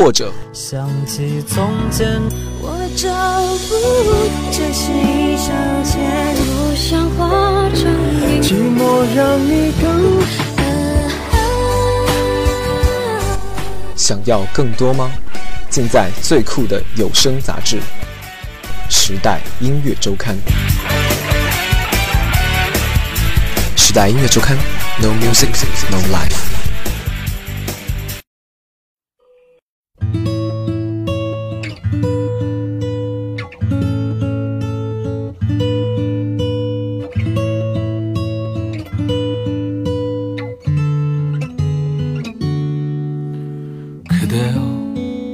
或者想起从前，我找不，这是一场前不想化成冰。寂寞让你更想要更多吗？尽在最酷的有声杂志《时代音乐周刊》。时代音乐周刊，No music, no life。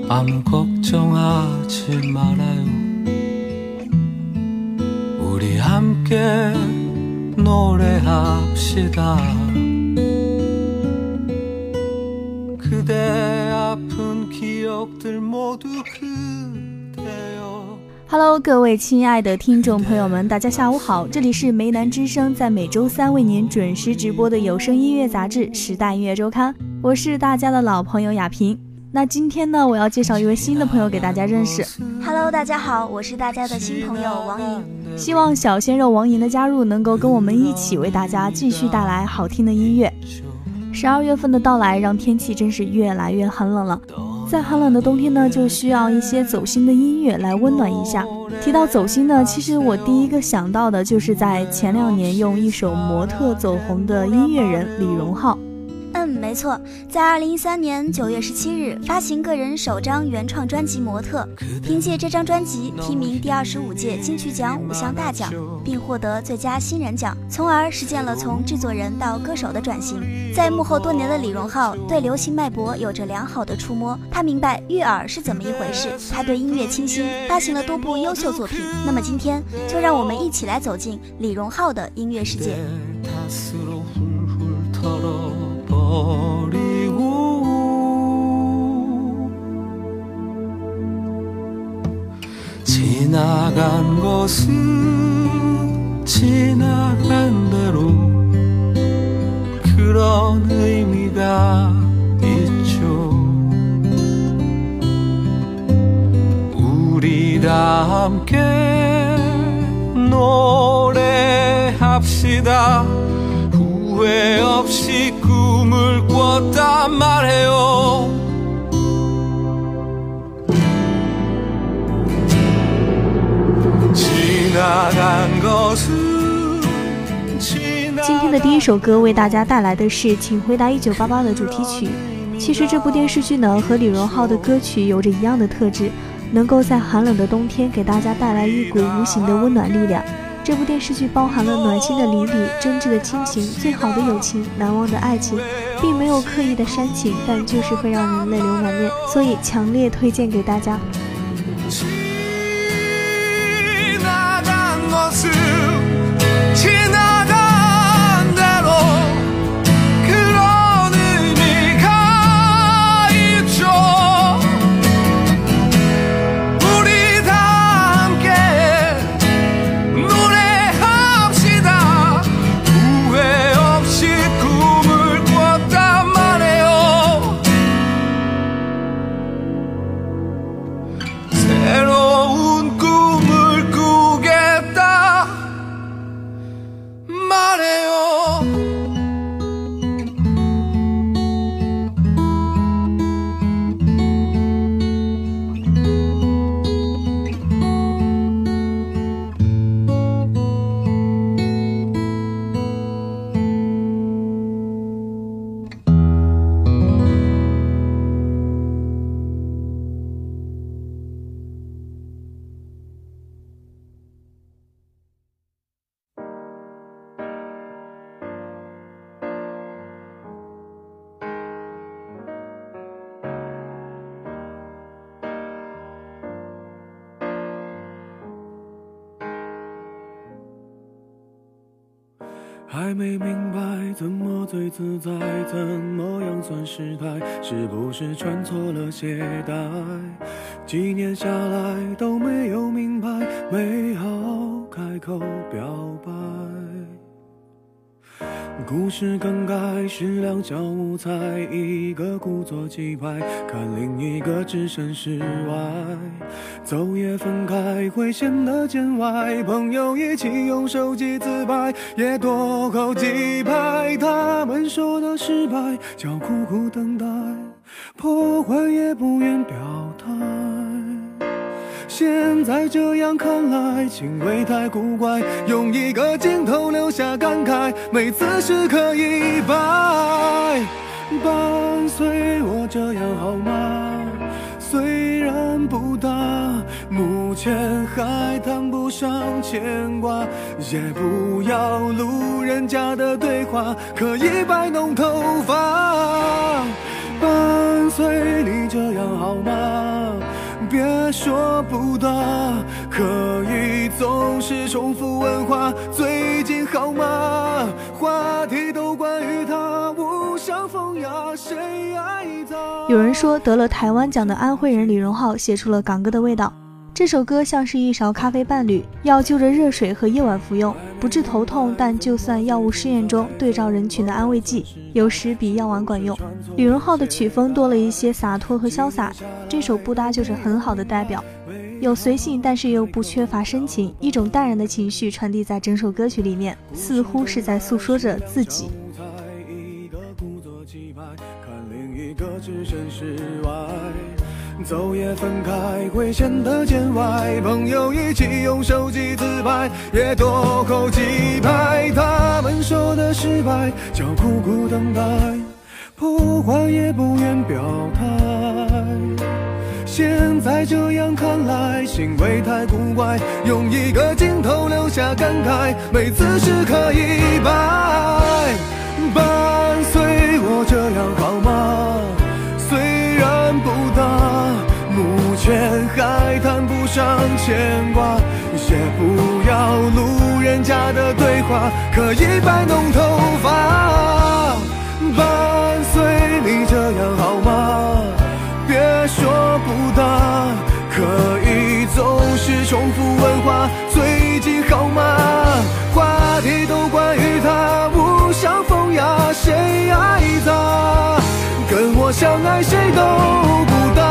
아무 걱정하지 말아요 우리 함께 노래합시다 그대 아픈 기억들 모두 그대여 Hello，各位亲爱的听众朋友们，大家下午好，这里是梅南之声，在每周三为您准时直播的有声音乐杂志《时代音乐周刊》，我是大家的老朋友雅萍。 那今天呢，我要介绍一位新的朋友给大家认识，Hello，大家好，我是大家的新朋友王莹。希望小鲜肉王莹的加入能够跟我们一起为大家继续带来好听的音乐。十二月份的到来，让天气真是越来越寒冷了。在寒冷的冬天呢，就需要一些走心的音乐来温暖一下。提到走心呢，其实我第一个想到的就是在前两年用一首《模特》走红的音乐人李荣浩。嗯，没错，在二零一三年九月十七日发行个人首张原创专辑《模特》，凭借这张专辑提名第二十五届金曲奖五项大奖，并获得最佳新人奖，从而实现了从制作人到歌手的转型。在幕后多年的李荣浩对流行脉搏有着良好的触摸，他明白悦耳是怎么一回事，他对音乐倾心，发行了多部优秀作品。那么今天就让我们一起来走进李荣浩的音乐世界。 털어버리고 지나간 것은 지나간 대로 그런 의미가 있죠. 우리 다 함께 노래합시다. 후회 없이 꿈을 꿨단 말해요 지나간 것은 지나간 今天的第一首歌为大家带来的是《请回答一九八八》的主题曲。其实这部电视剧呢，和李荣浩的歌曲有着一样的特质，能够在寒冷的冬天给大家带来一股无形的温暖力量。 这部电视剧包含了暖心的邻里、真挚的亲情、最好的友情、难忘的爱情，并没有刻意的煽情，但就是会让人泪流满面，所以强烈推荐给大家。还没明白怎么最自在，怎么样算失态？是不是穿错了鞋带？几年下来都没有明白，没好开口表白。故事更改是两小无猜，一个故作气派，看另一个置身事外。走也分开会显得见外，朋友一起用手机自拍，也多扣几拍。他们说的失败叫苦苦等待，破坏也不愿表态。现在这样看来，行为太古怪，用一个镜头留下感慨，每次时刻一摆，伴随我这样好吗？虽然不大，目前还谈不上牵挂，也不要路人甲的对话，可以摆弄头发，伴随你这样好吗？别说不大，可以总是重复问话。最近好吗？话题都关于他，无伤风雅，谁爱他？有人说，得了台湾奖的安徽人李荣浩写出了港歌的味道。这首歌像是一勺咖啡伴侣，要就着热水和夜晚服用，不治头痛，但就算药物试验中对照人群的安慰剂，有时比药丸管用。李荣浩的曲风多了一些洒脱和潇洒，这首不搭就是很好的代表，有随性，但是又不缺乏深情，一种淡然的情绪传递在整首歌曲里面，似乎是在诉说着自己。走也分开会显得见外，朋友一起用手机自拍，也多扣几拍。他们说的失败叫苦苦等待，不坏也不愿表态。现在这样看来，行为太古怪，用一个镜头留下感慨，每次时刻一摆，伴随我这样好目前还谈不上牵挂，也不要路人甲的对话，可以摆弄头发，伴随你这样好吗？别说不搭，可以总是重复问话，最近好吗？话题都关于他，无伤风雅，谁爱他？跟我相爱谁都。不搭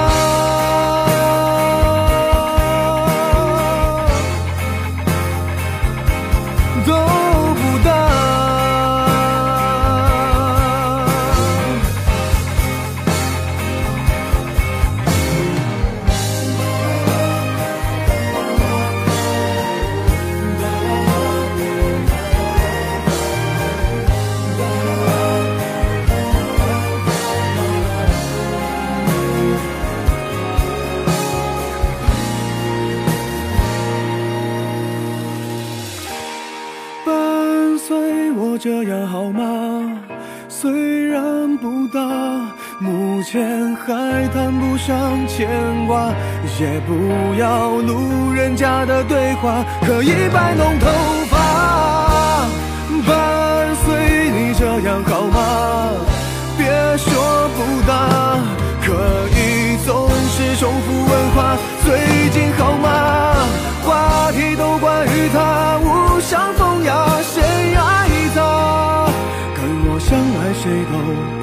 上牵挂，也不要路人甲的对话，可以摆弄头发，伴随你这样好吗？别说不大，可以总是重复问话，最近好吗？话题都关于他，无伤风雅，谁爱他？跟我相爱，谁都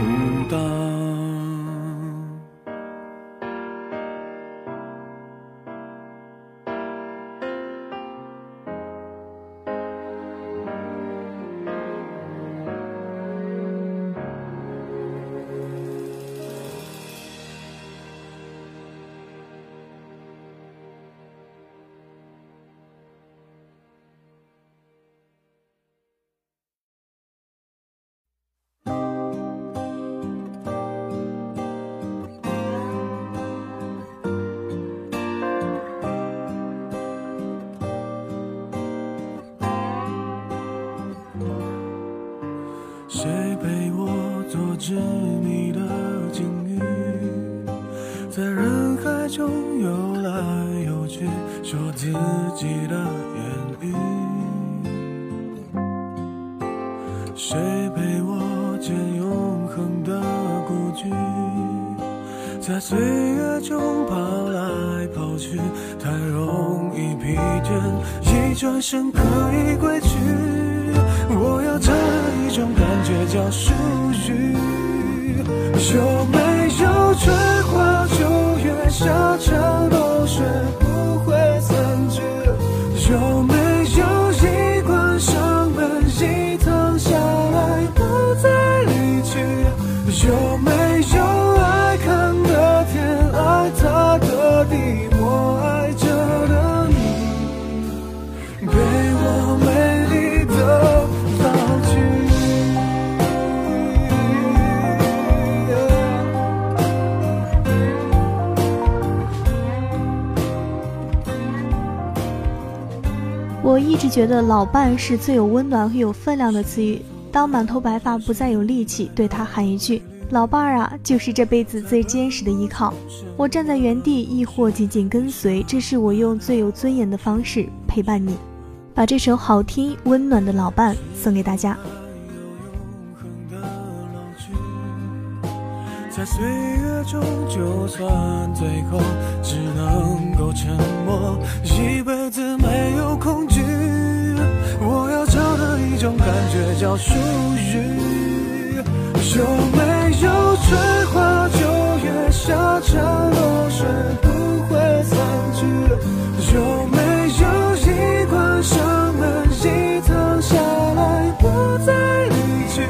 执迷的境遇，在人海中游来游去，说自己的言语。谁陪我见永恒的故居？在岁月中跑来跑去，太容易疲倦，一转身我一直觉得“老伴”是最有温暖和有分量的词语。当满头白发不再有力气，对他喊一句“老伴儿啊”，就是这辈子最坚实的依靠。我站在原地，亦或紧紧跟随，这是我用最有尊严的方式陪伴你。把这首好听温暖的老伴送给大家。在岁月中，就算最后只能够沉默，一辈子没有恐惧。我要找的一种感觉叫属于。有没有春花秋月，夏蝉落雪不会散去？有没有一关上门，一趟下来不再离去？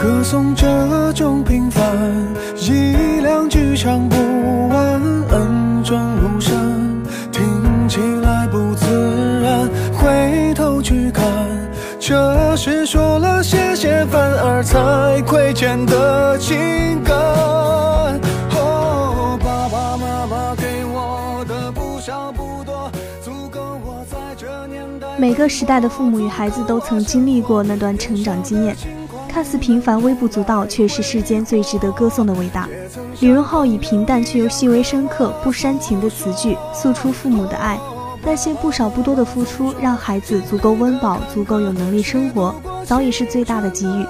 歌颂这种平凡，一两句唱不完，恩重如山，听起来不自然，回头去看，这是说了谢谢反而才亏欠的情感。哦，爸爸妈妈给我的不少不多，足够我在这年代。每个时代的父母与孩子都曾经历过那段成长经验，看似平凡、微不足道，却是世间最值得歌颂的伟大。李荣浩以平淡却又细微深刻、不煽情的词句，诉出父母的爱。那些不少不多的付出，让孩子足够温饱，足够有能力生活，早已是最大的给予。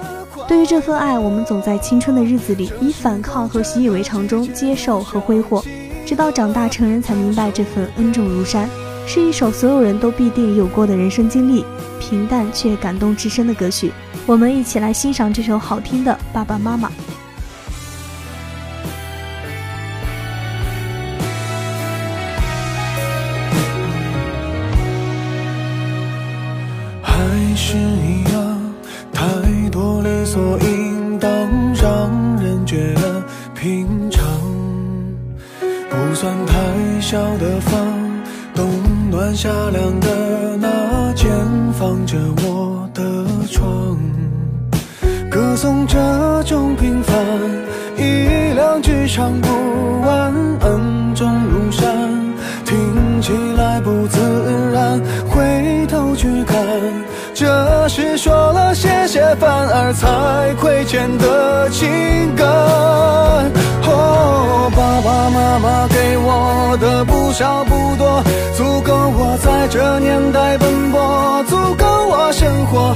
对于这份爱，我们总在青春的日子里以反抗和习以为常中接受和挥霍，直到长大成人才明白这份恩重如山，是一首所有人都必定有过的人生经历，平淡却感动至深的歌曲。我们一起来欣赏这首好听的《爸爸妈妈》。还是一样，太多理所应当，让人觉得平常。不算太小的房，冬暖夏凉的那送这种平凡，一两句唱不完，恩重如山，听起来不自然。回头去看，这是说了谢谢，反而才亏欠的情感。哦，爸爸妈妈给我的不少不多，足够我在这年代奔波，足够我生活。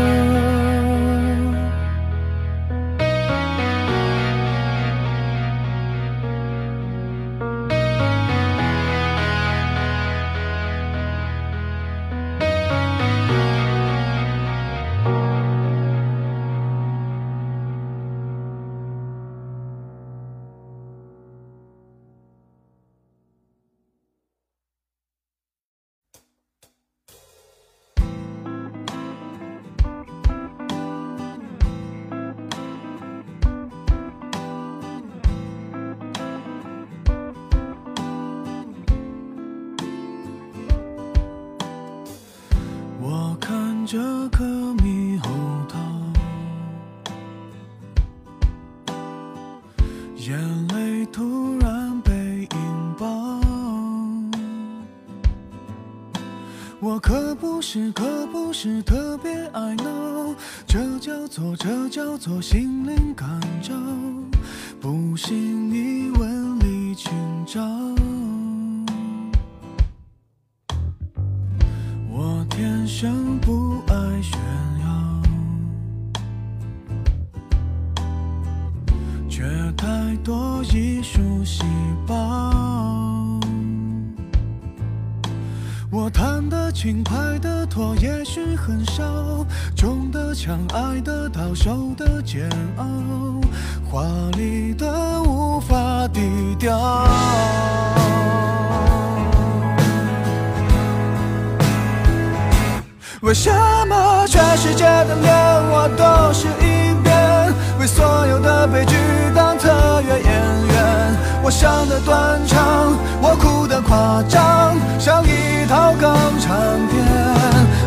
这颗猕猴桃，眼泪突然被引爆。我可不是，可不是特别爱闹，这叫做，这叫做心灵感为什么全世界的脸我都是一遍？为所有的悲剧当特约演员？我想的断肠，我哭的夸张，像一套港产片。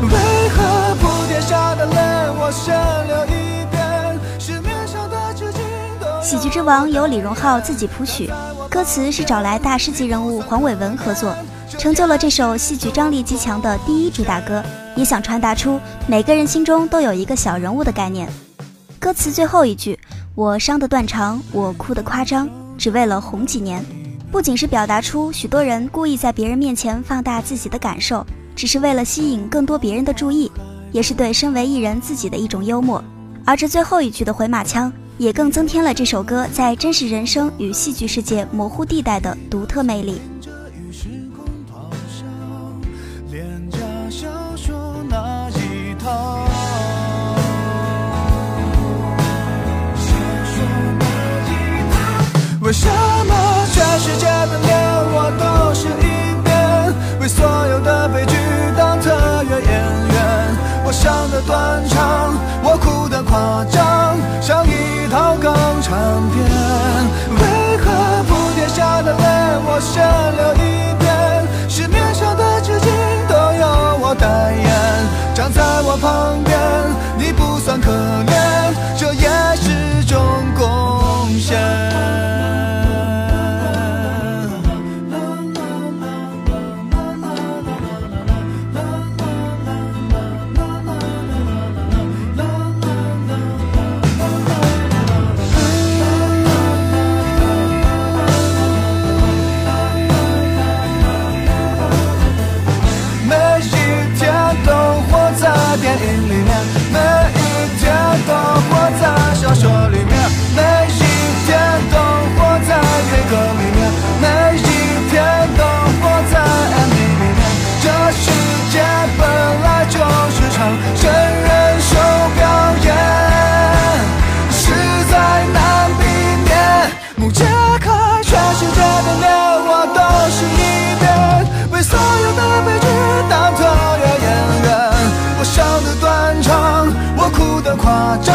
为何铺垫下的泪我先流一遍？市面上的纸巾都喜剧之王由李荣浩自己谱曲，歌词是找来大师级人物黄伟文合作，成就了这首戏剧张力极强的第一主打歌，也想传达出每个人心中都有一个小人物的概念。歌词最后一句“我伤得断肠，我哭得夸张，只为了红几年”，不仅是表达出许多人故意在别人面前放大自己的感受，只是为了吸引更多别人的注意，也是对身为艺人自己的一种幽默。而这最后一句的回马枪，也更增添了这首歌在真实人生与戏剧世界模糊地带的独特魅力。为什么全世界的脸我都是一遍？为所有的悲剧当特约演员？我伤的断肠，我哭的夸张，像一套港产片。为何铺天下的泪我先流一遍？市面上的纸巾都由我代言，站在我旁幕揭开，全世界的脸我都是一遍，为所有的悲剧当特约演员。我笑得断肠，我哭得夸张，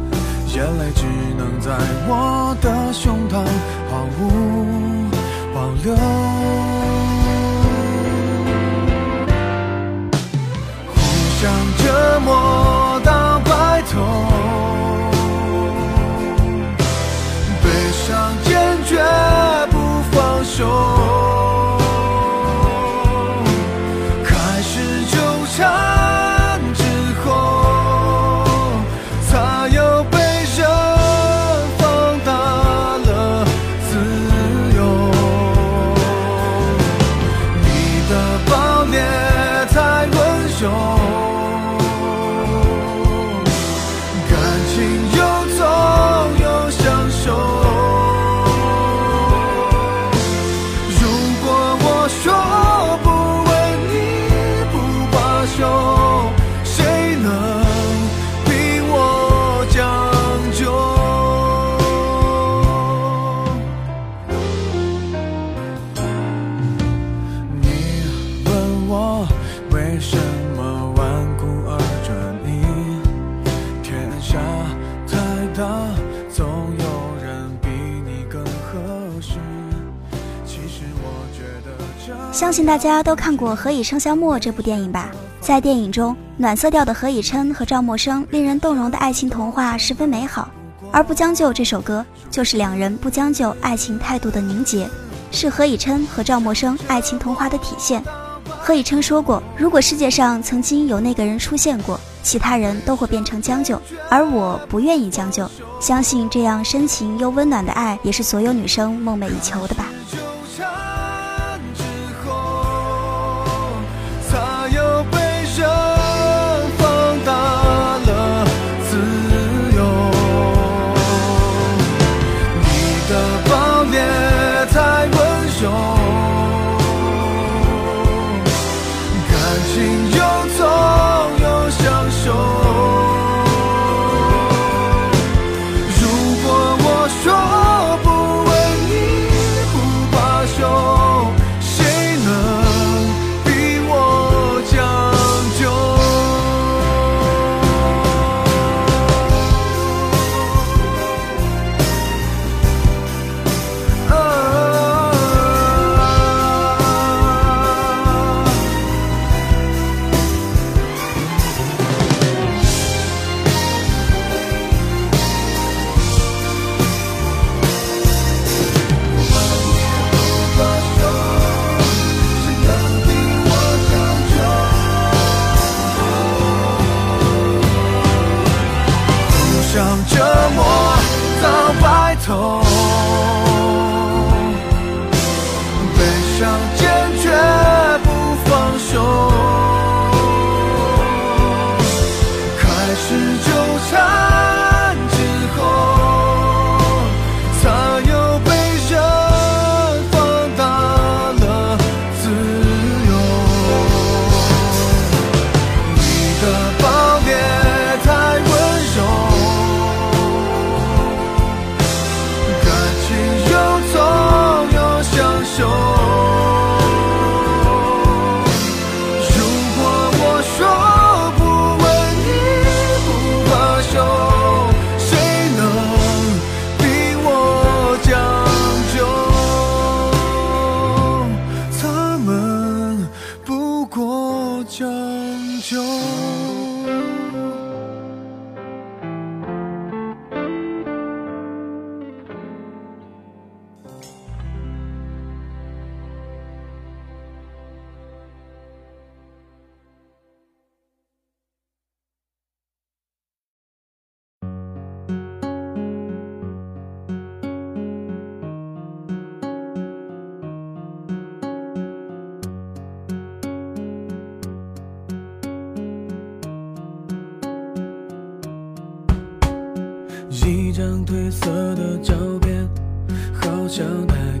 眼泪只能在我的胸膛毫无保留。互相折磨到白头，悲伤坚决不放手。大家都看过《何以笙箫默》这部电影吧？在电影中，暖色调的何以琛和赵默笙令人动容的爱情童话十分美好，而《不将就》这首歌就是两人不将就爱情态度的凝结，是何以琛和赵默笙爱情童话的体现。何以琛说过，如果世界上曾经有那个人出现过，其他人都会变成将就，而我不愿意将就。相信这样深情又温暖的爱，也是所有女生梦寐以求的吧。褪色的照片好像带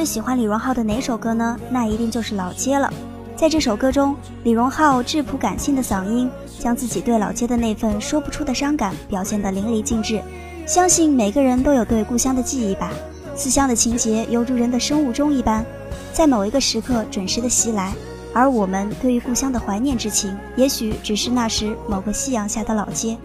最喜欢李荣浩的哪首歌呢？那一定就是老街了。在这首歌中李荣浩质朴感性的嗓音将自己对老街的那份说不出的伤感表现得淋漓尽致。相信每个人都有对故乡的记忆吧思乡的情节犹如人的生物钟一般在某一个时刻准时的袭来。而我们对于故乡的怀念之情也许只是那时某个夕阳下的老街。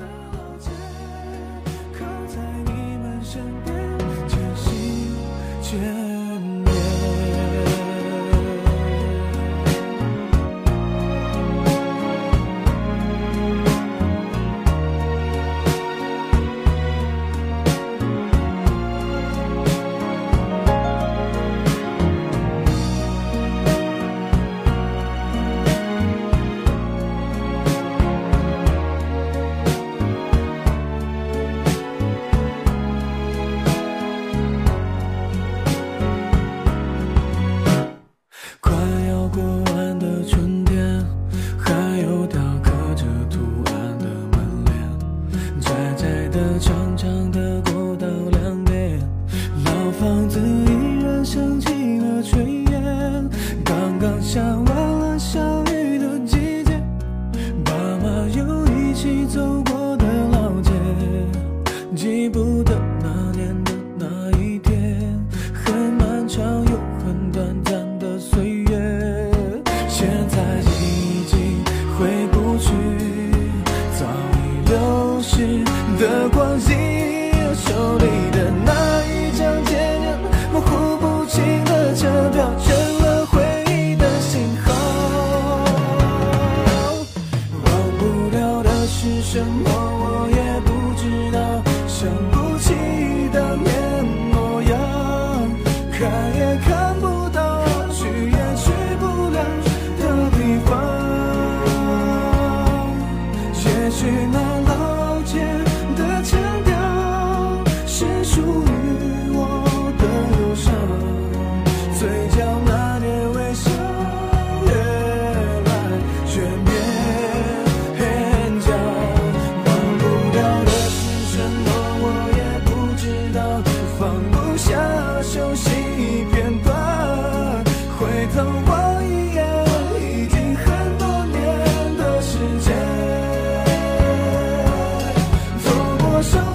过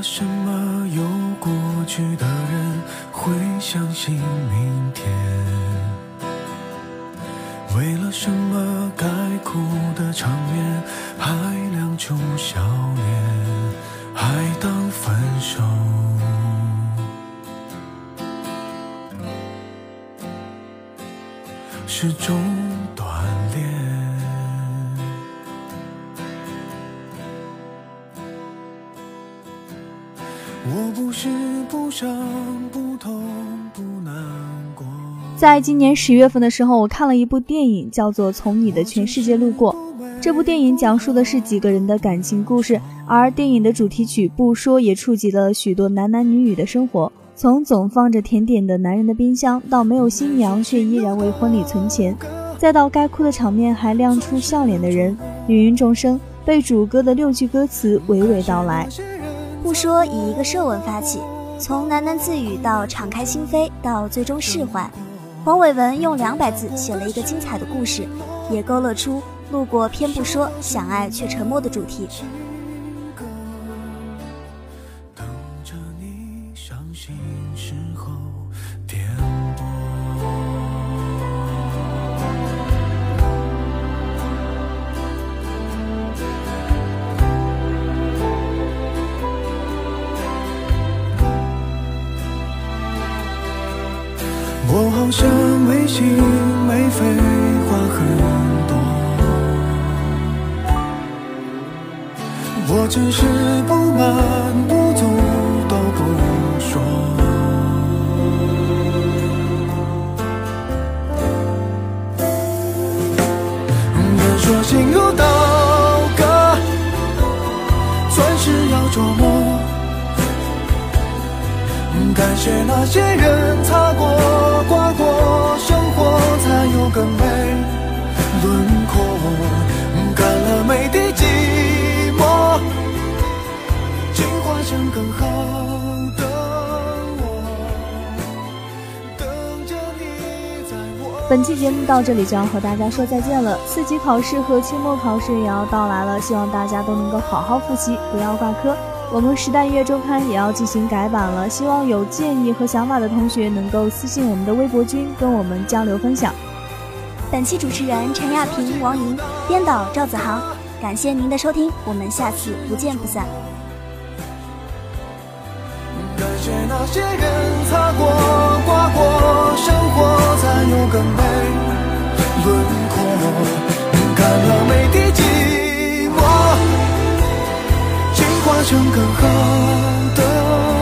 为什么有过去的人会相信明天？为了什么该哭的场面还亮出笑脸，还当分手？是终在今年十月份的时候，我看了一部电影，叫做《从你的全世界路过》。这部电影讲述的是几个人的感情故事，而电影的主题曲《不说》也触及了许多男男女女的生活。从总放着甜点的男人的冰箱，到没有新娘却依然为婚礼存钱，再到该哭的场面还亮出笑脸的人，芸芸众生被主歌的六句歌词娓娓道来。不说以一个设文发起，从喃喃自语到敞开心扉，到最终释怀。黄伟文用两百字写了一个精彩的故事，也勾勒出路过偏不说，想爱却沉默的主题。只是不满不足都不说。人说心如刀割，钻石要琢磨。感谢那些人成更好的我。等着你在我。本期节目到这里就要和大家说再见了。四级考试和期末考试也要到来了，希望大家都能够好好复习，不要挂科。我们时代音乐周刊也要进行改版了，希望有建议和想法的同学能够私信我们的微博君，跟我们交流分享。本期主持人陈亚平、王莹，编导赵子航。感谢您的收听，我们下次不见不散。借那些人擦过、刮过，生活才有更美轮廓。看了每滴寂寞，进化成更好的。